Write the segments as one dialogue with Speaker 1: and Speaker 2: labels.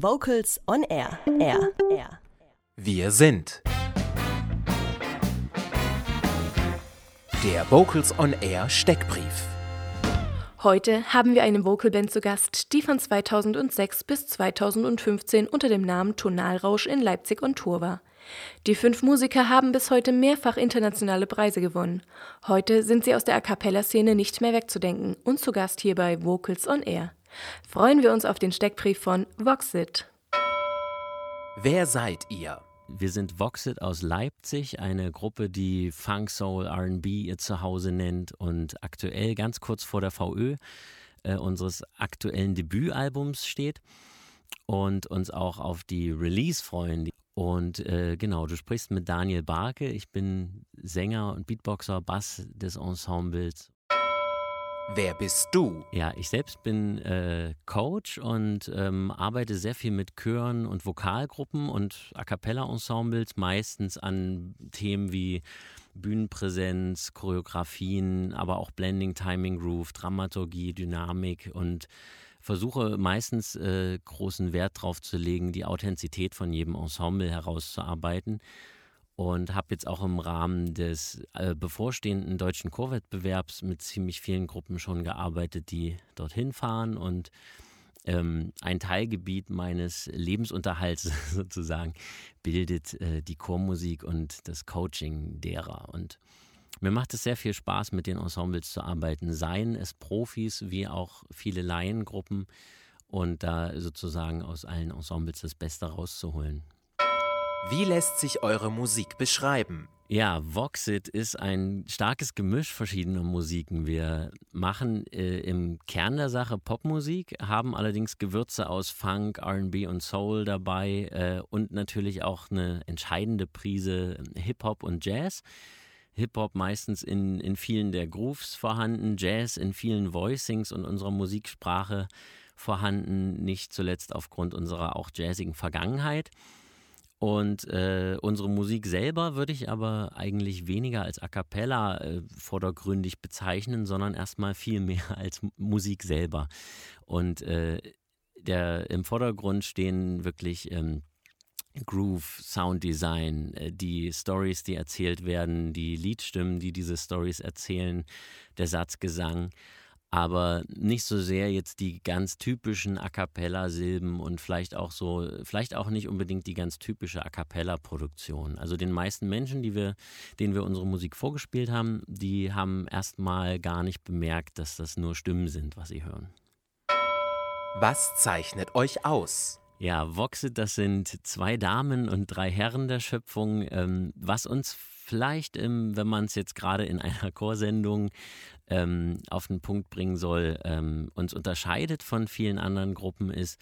Speaker 1: Vocals on Air. Air. Air.
Speaker 2: Wir sind der Vocals on Air Steckbrief.
Speaker 3: Heute haben wir eine Vocalband zu Gast, die von 2006 bis 2015 unter dem Namen Tonalrausch in Leipzig on Tour war. Die fünf Musiker haben bis heute mehrfach internationale Preise gewonnen. Heute sind sie aus der A cappella-Szene nicht mehr wegzudenken und zu Gast hier bei Vocals on Air. Freuen wir uns auf den Steckbrief von Voxit.
Speaker 2: Wer seid ihr?
Speaker 4: Wir sind Voxit aus Leipzig, eine Gruppe, die Funk, Soul, RB ihr Zuhause nennt und aktuell ganz kurz vor der VÖ äh, unseres aktuellen Debütalbums steht und uns auch auf die Release freuen. Und äh, genau, du sprichst mit Daniel Barke. Ich bin Sänger und Beatboxer, Bass des Ensembles.
Speaker 2: Wer bist du?
Speaker 4: Ja, ich selbst bin äh, Coach und ähm, arbeite sehr viel mit Chören und Vokalgruppen und A cappella-Ensembles, meistens an Themen wie Bühnenpräsenz, Choreografien, aber auch Blending, Timing, Groove, Dramaturgie, Dynamik und versuche meistens äh, großen Wert darauf zu legen, die Authentizität von jedem Ensemble herauszuarbeiten. Und habe jetzt auch im Rahmen des äh, bevorstehenden deutschen Chorwettbewerbs mit ziemlich vielen Gruppen schon gearbeitet, die dorthin fahren. Und ähm, ein Teilgebiet meines Lebensunterhalts sozusagen bildet äh, die Chormusik und das Coaching derer. Und mir macht es sehr viel Spaß, mit den Ensembles zu arbeiten, seien es Profis wie auch viele Laiengruppen und da sozusagen aus allen Ensembles das Beste rauszuholen.
Speaker 2: Wie lässt sich eure Musik beschreiben?
Speaker 4: Ja, Voxit ist ein starkes Gemisch verschiedener Musiken. Wir machen äh, im Kern der Sache Popmusik, haben allerdings Gewürze aus Funk, RB und Soul dabei äh, und natürlich auch eine entscheidende Prise Hip-Hop und Jazz. Hip-Hop meistens in, in vielen der Grooves vorhanden, Jazz in vielen Voicings und unserer Musiksprache vorhanden, nicht zuletzt aufgrund unserer auch jazzigen Vergangenheit. Und äh, unsere Musik selber würde ich aber eigentlich weniger als A cappella äh, vordergründig bezeichnen, sondern erstmal viel mehr als Musik selber. Und äh, der, im Vordergrund stehen wirklich ähm, Groove, Sounddesign, äh, die Stories, die erzählt werden, die Liedstimmen, die diese Stories erzählen, der Satzgesang, aber nicht so sehr jetzt die ganz typischen A cappella-Silben und vielleicht auch so, vielleicht auch nicht unbedingt die ganz typische A cappella-Produktion. Also den meisten Menschen, die wir, denen wir unsere Musik vorgespielt haben, die haben erstmal gar nicht bemerkt, dass das nur Stimmen sind, was sie hören.
Speaker 2: Was zeichnet euch aus?
Speaker 4: Ja, Voxit, das sind zwei Damen und drei Herren der Schöpfung. Ähm, was uns vielleicht, ähm, wenn man es jetzt gerade in einer Chorsendung ähm, auf den Punkt bringen soll, ähm, uns unterscheidet von vielen anderen Gruppen, ist,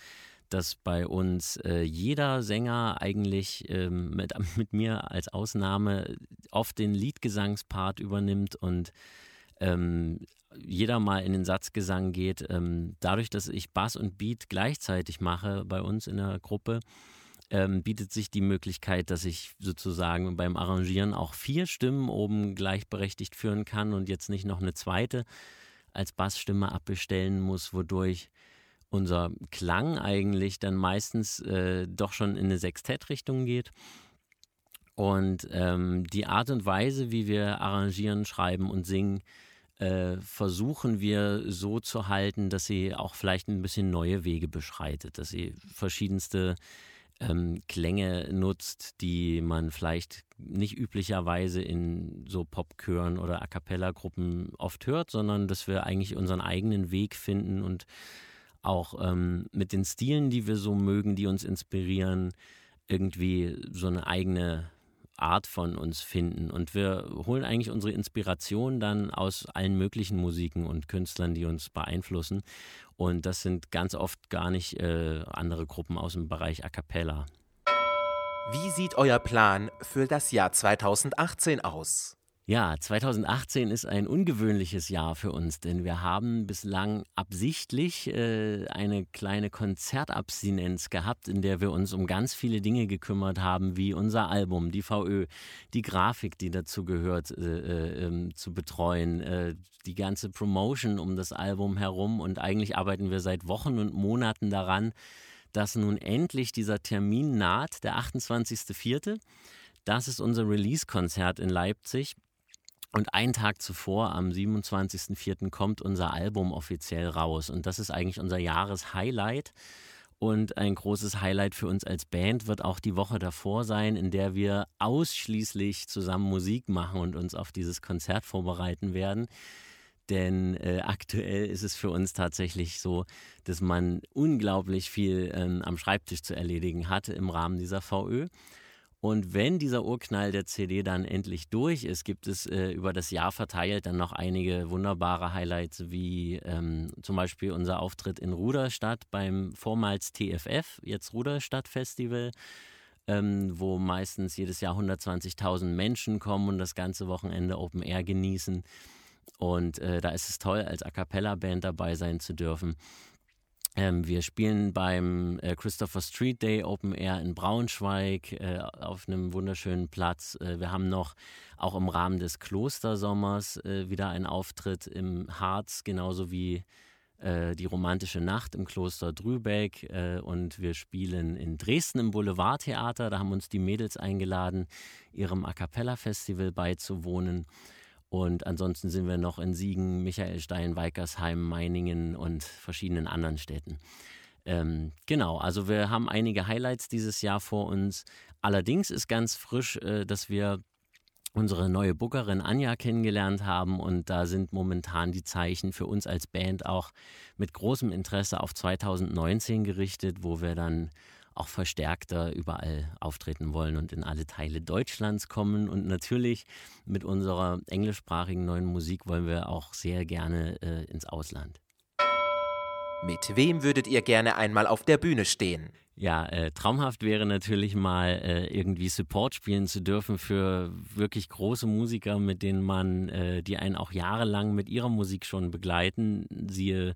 Speaker 4: dass bei uns äh, jeder Sänger eigentlich ähm, mit, mit mir als Ausnahme oft den Liedgesangspart übernimmt und ähm, jeder mal in den Satzgesang geht. Ähm, dadurch, dass ich Bass und Beat gleichzeitig mache bei uns in der Gruppe, ähm, bietet sich die Möglichkeit, dass ich sozusagen beim Arrangieren auch vier Stimmen oben gleichberechtigt führen kann und jetzt nicht noch eine zweite als Bassstimme abbestellen muss, wodurch unser Klang eigentlich dann meistens äh, doch schon in eine Sextettrichtung geht. Und ähm, die Art und Weise, wie wir arrangieren, schreiben und singen, äh, versuchen wir so zu halten, dass sie auch vielleicht ein bisschen neue Wege beschreitet, dass sie verschiedenste ähm, Klänge nutzt, die man vielleicht nicht üblicherweise in so Popchören oder A cappella-Gruppen oft hört, sondern dass wir eigentlich unseren eigenen Weg finden und auch ähm, mit den Stilen, die wir so mögen, die uns inspirieren, irgendwie so eine eigene Art von uns finden. Und wir holen eigentlich unsere Inspiration dann aus allen möglichen Musiken und Künstlern, die uns beeinflussen. Und das sind ganz oft gar nicht äh, andere Gruppen aus dem Bereich A cappella.
Speaker 2: Wie sieht euer Plan für das Jahr 2018 aus?
Speaker 4: Ja, 2018 ist ein ungewöhnliches Jahr für uns, denn wir haben bislang absichtlich äh, eine kleine Konzertabstinenz gehabt, in der wir uns um ganz viele Dinge gekümmert haben, wie unser Album, die VÖ, die Grafik, die dazu gehört, äh, äh, zu betreuen, äh, die ganze Promotion um das Album herum. Und eigentlich arbeiten wir seit Wochen und Monaten daran, dass nun endlich dieser Termin naht, der 28.04. Das ist unser Release-Konzert in Leipzig. Und einen Tag zuvor, am 27.04., kommt unser Album offiziell raus. Und das ist eigentlich unser Jahreshighlight. Und ein großes Highlight für uns als Band wird auch die Woche davor sein, in der wir ausschließlich zusammen Musik machen und uns auf dieses Konzert vorbereiten werden. Denn äh, aktuell ist es für uns tatsächlich so, dass man unglaublich viel ähm, am Schreibtisch zu erledigen hatte im Rahmen dieser VÖ. Und wenn dieser Urknall der CD dann endlich durch ist, gibt es äh, über das Jahr verteilt dann noch einige wunderbare Highlights, wie ähm, zum Beispiel unser Auftritt in Ruderstadt beim vormals TFF, jetzt Ruderstadt Festival, ähm, wo meistens jedes Jahr 120.000 Menschen kommen und das ganze Wochenende Open Air genießen. Und äh, da ist es toll, als A Cappella-Band dabei sein zu dürfen. Ähm, wir spielen beim äh, Christopher Street Day Open Air in Braunschweig äh, auf einem wunderschönen Platz. Äh, wir haben noch auch im Rahmen des Klostersommers äh, wieder einen Auftritt im Harz, genauso wie äh, die romantische Nacht im Kloster Drübeck. Äh, und wir spielen in Dresden im Boulevardtheater. Da haben uns die Mädels eingeladen, ihrem A Cappella Festival beizuwohnen. Und ansonsten sind wir noch in Siegen, Michaelstein, Weikersheim, Meiningen und verschiedenen anderen Städten. Ähm, genau, also wir haben einige Highlights dieses Jahr vor uns. Allerdings ist ganz frisch, äh, dass wir unsere neue Bookerin Anja kennengelernt haben und da sind momentan die Zeichen für uns als Band auch mit großem Interesse auf 2019 gerichtet, wo wir dann auch verstärkter überall auftreten wollen und in alle Teile Deutschlands kommen. Und natürlich mit unserer englischsprachigen neuen Musik wollen wir auch sehr gerne äh, ins Ausland.
Speaker 2: Mit wem würdet ihr gerne einmal auf der Bühne stehen?
Speaker 4: Ja, äh, traumhaft wäre natürlich mal äh, irgendwie Support spielen zu dürfen für wirklich große Musiker, mit denen man, äh, die einen auch jahrelang mit ihrer Musik schon begleiten. Siehe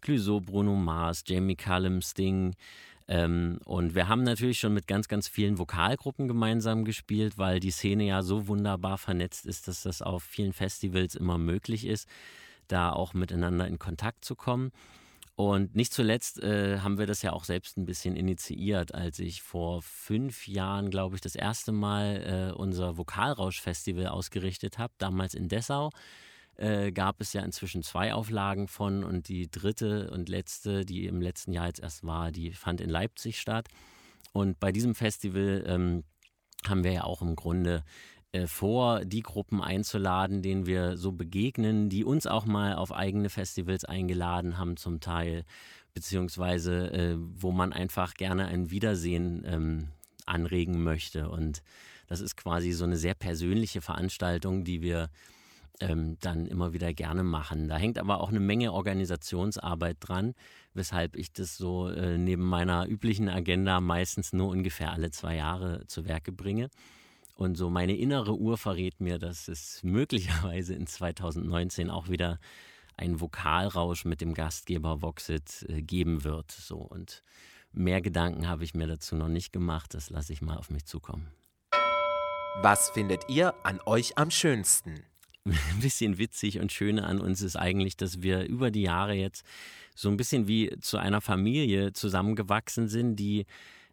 Speaker 4: Clouseau, Bruno Mars, Jamie Cullum, Sting, ähm, und wir haben natürlich schon mit ganz, ganz vielen Vokalgruppen gemeinsam gespielt, weil die Szene ja so wunderbar vernetzt ist, dass das auf vielen Festivals immer möglich ist, da auch miteinander in Kontakt zu kommen. Und nicht zuletzt äh, haben wir das ja auch selbst ein bisschen initiiert, als ich vor fünf Jahren, glaube ich, das erste Mal äh, unser Vokalrausch-Festival ausgerichtet habe, damals in Dessau äh, gab es ja inzwischen zwei Auflagen von und die dritte und letzte, die im letzten Jahr jetzt erst war, die fand in Leipzig statt. Und bei diesem Festival ähm, haben wir ja auch im Grunde äh, vor, die Gruppen einzuladen, denen wir so begegnen, die uns auch mal auf eigene Festivals eingeladen haben zum Teil, beziehungsweise äh, wo man einfach gerne ein Wiedersehen ähm, anregen möchte. Und das ist quasi so eine sehr persönliche Veranstaltung, die wir ähm, dann immer wieder gerne machen. Da hängt aber auch eine Menge Organisationsarbeit dran, weshalb ich das so äh, neben meiner üblichen Agenda meistens nur ungefähr alle zwei Jahre zu Werke bringe. Und so meine innere Uhr verrät mir, dass es möglicherweise in 2019 auch wieder einen Vokalrausch mit dem Gastgeber Voxit äh, geben wird. So und mehr Gedanken habe ich mir dazu noch nicht gemacht. Das lasse ich mal auf mich zukommen.
Speaker 2: Was findet ihr an euch am schönsten?
Speaker 4: Ein bisschen witzig und schöne an uns ist eigentlich, dass wir über die Jahre jetzt so ein bisschen wie zu einer Familie zusammengewachsen sind, die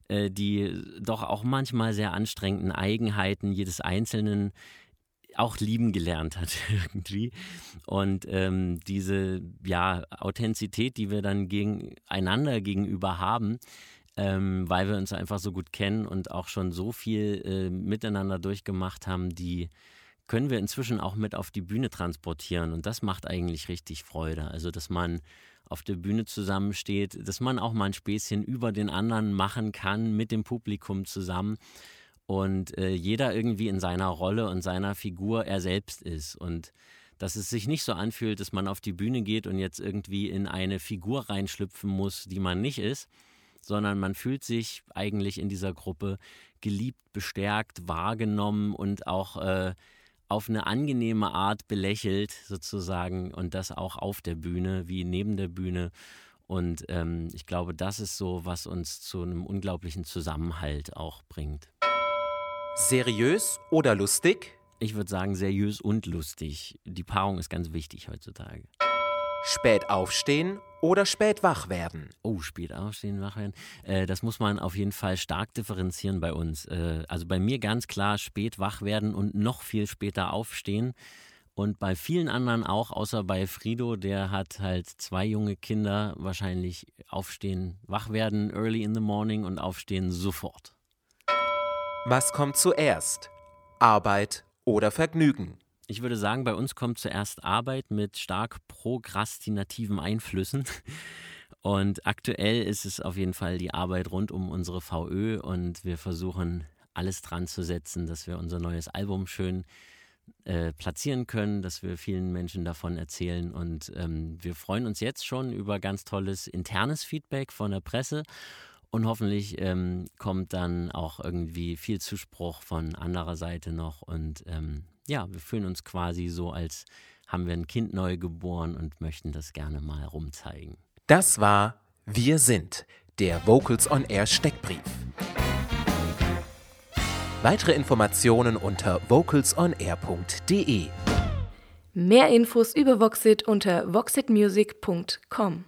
Speaker 4: äh, die doch auch manchmal sehr anstrengenden Eigenheiten jedes Einzelnen auch lieben gelernt hat irgendwie. Und ähm, diese ja, Authentizität, die wir dann gegeneinander gegenüber haben, ähm, weil wir uns einfach so gut kennen und auch schon so viel äh, miteinander durchgemacht haben, die können wir inzwischen auch mit auf die Bühne transportieren. Und das macht eigentlich richtig Freude. Also, dass man auf der Bühne zusammensteht, dass man auch mal ein Späßchen über den anderen machen kann mit dem Publikum zusammen und äh, jeder irgendwie in seiner Rolle und seiner Figur er selbst ist und dass es sich nicht so anfühlt, dass man auf die Bühne geht und jetzt irgendwie in eine Figur reinschlüpfen muss, die man nicht ist, sondern man fühlt sich eigentlich in dieser Gruppe geliebt, bestärkt, wahrgenommen und auch äh, auf eine angenehme Art belächelt, sozusagen, und das auch auf der Bühne wie neben der Bühne. Und ähm, ich glaube, das ist so, was uns zu einem unglaublichen Zusammenhalt auch bringt.
Speaker 2: Seriös oder lustig?
Speaker 4: Ich würde sagen, seriös und lustig. Die Paarung ist ganz wichtig heutzutage.
Speaker 2: Spät aufstehen oder spät wach werden?
Speaker 4: Oh, spät aufstehen, wach werden. Äh, das muss man auf jeden Fall stark differenzieren bei uns. Äh, also bei mir ganz klar spät wach werden und noch viel später aufstehen. Und bei vielen anderen auch, außer bei Frido, der hat halt zwei junge Kinder, wahrscheinlich aufstehen, wach werden, early in the morning und aufstehen sofort.
Speaker 2: Was kommt zuerst? Arbeit oder Vergnügen?
Speaker 4: Ich würde sagen, bei uns kommt zuerst Arbeit mit stark prokrastinativen Einflüssen. Und aktuell ist es auf jeden Fall die Arbeit rund um unsere VÖ und wir versuchen alles dran zu setzen, dass wir unser neues Album schön äh, platzieren können, dass wir vielen Menschen davon erzählen. Und ähm, wir freuen uns jetzt schon über ganz tolles internes Feedback von der Presse. Und hoffentlich ähm, kommt dann auch irgendwie viel Zuspruch von anderer Seite noch. Und ähm, ja, wir fühlen uns quasi so, als haben wir ein Kind neu geboren und möchten das gerne mal rumzeigen.
Speaker 2: Das war Wir sind, der Vocals on Air Steckbrief. Weitere Informationen unter vocalsonair.de.
Speaker 3: Mehr Infos über Voxit unter voxitmusic.com.